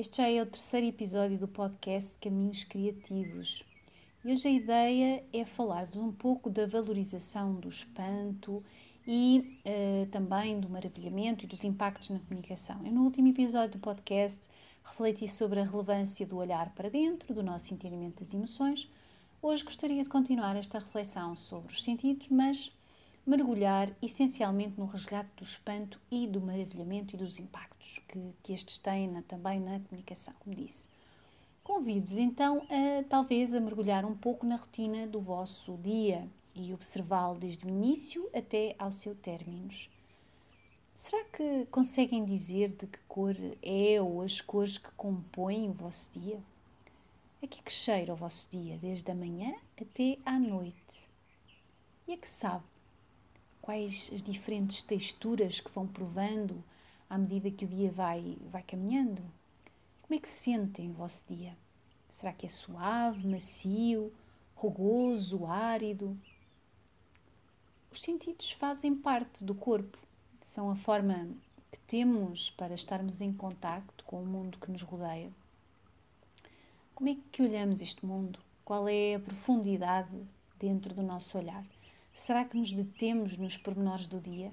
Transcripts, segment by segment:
Este já é o terceiro episódio do podcast Caminhos Criativos. E hoje a ideia é falar-vos um pouco da valorização do espanto e uh, também do maravilhamento e dos impactos na comunicação. Eu, no último episódio do podcast, refleti sobre a relevância do olhar para dentro, do nosso entendimento das emoções. Hoje gostaria de continuar esta reflexão sobre os sentidos, mas mergulhar essencialmente no resgate do espanto e do maravilhamento e dos impactos que, que estes têm na, também na comunicação, como disse. Convido-vos então a talvez a mergulhar um pouco na rotina do vosso dia e observá-lo desde o início até ao seu término. Será que conseguem dizer de que cor é ou as cores que compõem o vosso dia? A que é que cheira o vosso dia, desde a manhã até à noite? E a que sabe? Quais as diferentes texturas que vão provando à medida que o dia vai, vai caminhando? Como é que se sentem o vosso dia? Será que é suave, macio, rugoso, árido? Os sentidos fazem parte do corpo, são a forma que temos para estarmos em contacto com o mundo que nos rodeia. Como é que olhamos este mundo? Qual é a profundidade dentro do nosso olhar? Será que nos detemos nos pormenores do dia?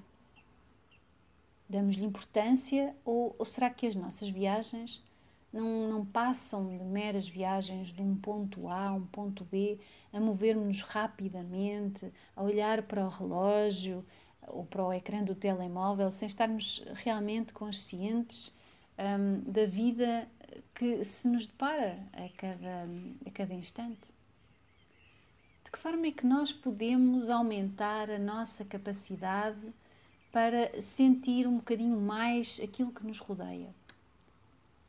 Damos-lhe importância ou, ou, será que as nossas viagens não, não passam de meras viagens de um ponto A a um ponto B, a movermos-nos rapidamente, a olhar para o relógio ou para o ecrã do telemóvel sem estarmos realmente conscientes um, da vida que se nos depara a cada, a cada instante? De que forma é que nós podemos aumentar a nossa capacidade para sentir um bocadinho mais aquilo que nos rodeia?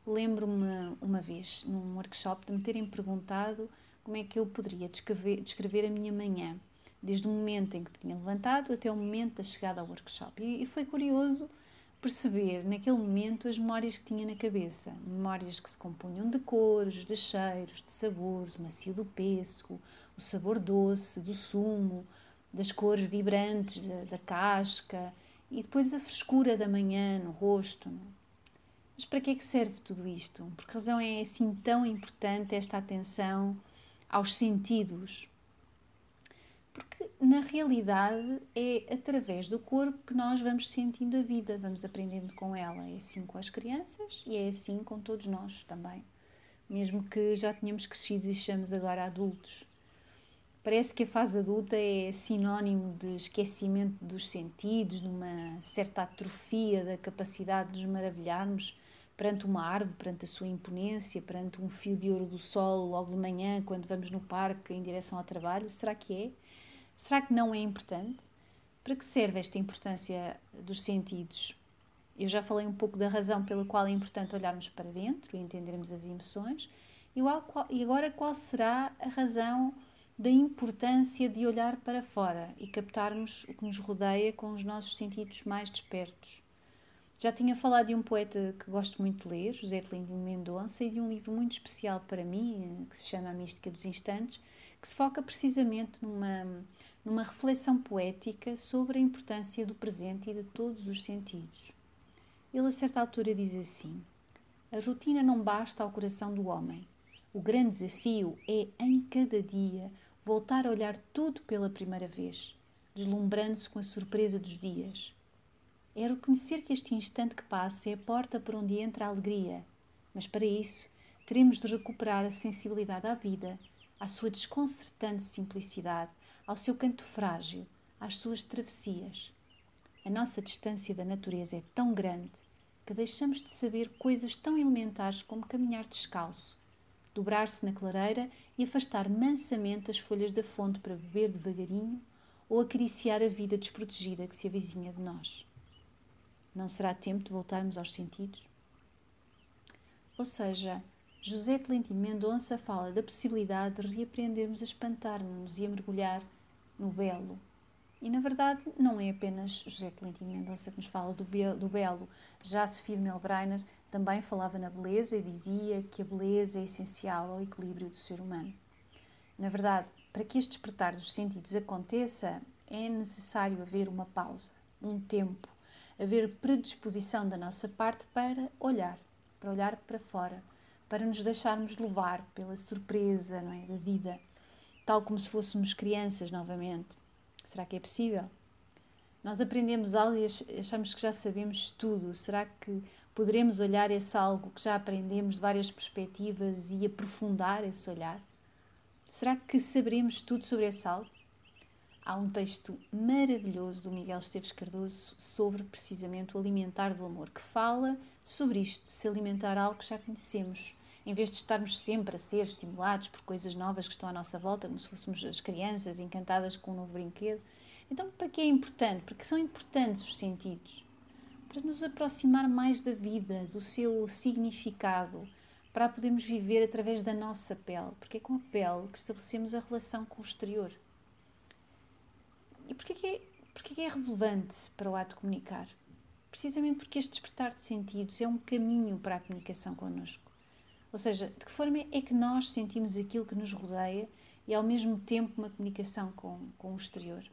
Lembro-me uma vez, num workshop, de me terem perguntado como é que eu poderia descrever, descrever a minha manhã, desde o momento em que me tinha levantado até o momento da chegada ao workshop. E, e foi curioso perceber naquele momento as memórias que tinha na cabeça. Memórias que se compunham de cores, de cheiros, de sabores, o macio do pêssego, o sabor doce do sumo, das cores vibrantes da, da casca e depois a frescura da manhã no rosto. Mas para que é que serve tudo isto? Por que razão é assim tão importante esta atenção aos sentidos? Porque na realidade é através do corpo que nós vamos sentindo a vida, vamos aprendendo com ela. É assim com as crianças e é assim com todos nós também. Mesmo que já tenhamos crescido e sejamos agora adultos. Parece que a fase adulta é sinónimo de esquecimento dos sentidos, de uma certa atrofia da capacidade de nos maravilharmos perante uma árvore, perante a sua imponência, perante um fio de ouro do sol logo de manhã, quando vamos no parque em direção ao trabalho. Será que é? Será que não é importante? Para que serve esta importância dos sentidos? Eu já falei um pouco da razão pela qual é importante olharmos para dentro e entendermos as emoções. E agora, qual será a razão da importância de olhar para fora e captarmos o que nos rodeia com os nossos sentidos mais despertos? Já tinha falado de um poeta que gosto muito de ler, José de Mendonça, e de um livro muito especial para mim, que se chama A Mística dos Instantes, que se foca precisamente numa numa reflexão poética sobre a importância do presente e de todos os sentidos. Ele, a certa altura, diz assim: A rotina não basta ao coração do homem. O grande desafio é, em cada dia, voltar a olhar tudo pela primeira vez, deslumbrando-se com a surpresa dos dias. É reconhecer que este instante que passa é a porta por onde entra a alegria, mas para isso teremos de recuperar a sensibilidade à vida, à sua desconcertante simplicidade, ao seu canto frágil, às suas travessias. A nossa distância da natureza é tão grande que deixamos de saber coisas tão elementares como caminhar descalço, dobrar-se na clareira e afastar mansamente as folhas da fonte para beber devagarinho ou acariciar a vida desprotegida que se avizinha de nós. Não será tempo de voltarmos aos sentidos? Ou seja, José Tolentino Mendonça fala da possibilidade de reaprendermos a espantar-nos e a mergulhar no belo. E na verdade não é apenas José Tolentino Mendonça que nos fala do, be do belo. Já Sofia de Melbreiner também falava na beleza e dizia que a beleza é essencial ao equilíbrio do ser humano. Na verdade, para que este despertar dos sentidos aconteça, é necessário haver uma pausa, um tempo, haver predisposição da nossa parte para olhar, para olhar para fora, para nos deixarmos levar pela surpresa não é, da vida, tal como se fôssemos crianças novamente. Será que é possível? Nós aprendemos algo e achamos que já sabemos tudo. Será que poderemos olhar esse algo que já aprendemos de várias perspectivas e aprofundar esse olhar? Será que saberemos tudo sobre esse algo? Há um texto maravilhoso do Miguel Esteves Cardoso sobre precisamente o alimentar do amor, que fala sobre isto, se alimentar algo que já conhecemos, em vez de estarmos sempre a ser estimulados por coisas novas que estão à nossa volta, como se fôssemos as crianças encantadas com um novo brinquedo. Então, para que é importante? Porque são importantes os sentidos. Para nos aproximar mais da vida, do seu significado, para podermos viver através da nossa pele, porque é com a pele que estabelecemos a relação com o exterior. E porquê que é, porquê que é relevante para o ato comunicar? Precisamente porque este despertar de sentidos é um caminho para a comunicação connosco. Ou seja, de que forma é que nós sentimos aquilo que nos rodeia e ao mesmo tempo uma comunicação com, com o exterior?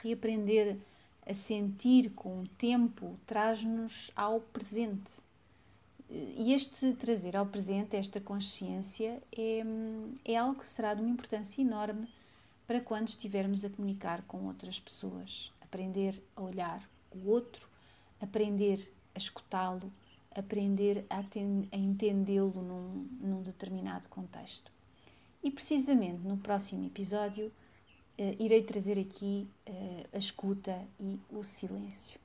Reaprender a sentir com o tempo traz-nos ao presente. E este trazer ao presente, esta consciência, é, é algo que será de uma importância enorme para quando estivermos a comunicar com outras pessoas. Aprender a olhar o outro, aprender a escutá-lo, aprender a, a entendê-lo num, num, determinado contexto. E precisamente no próximo episódio uh, irei trazer aqui uh, a escuta e o silêncio.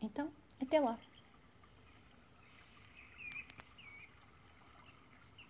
Então, até lá!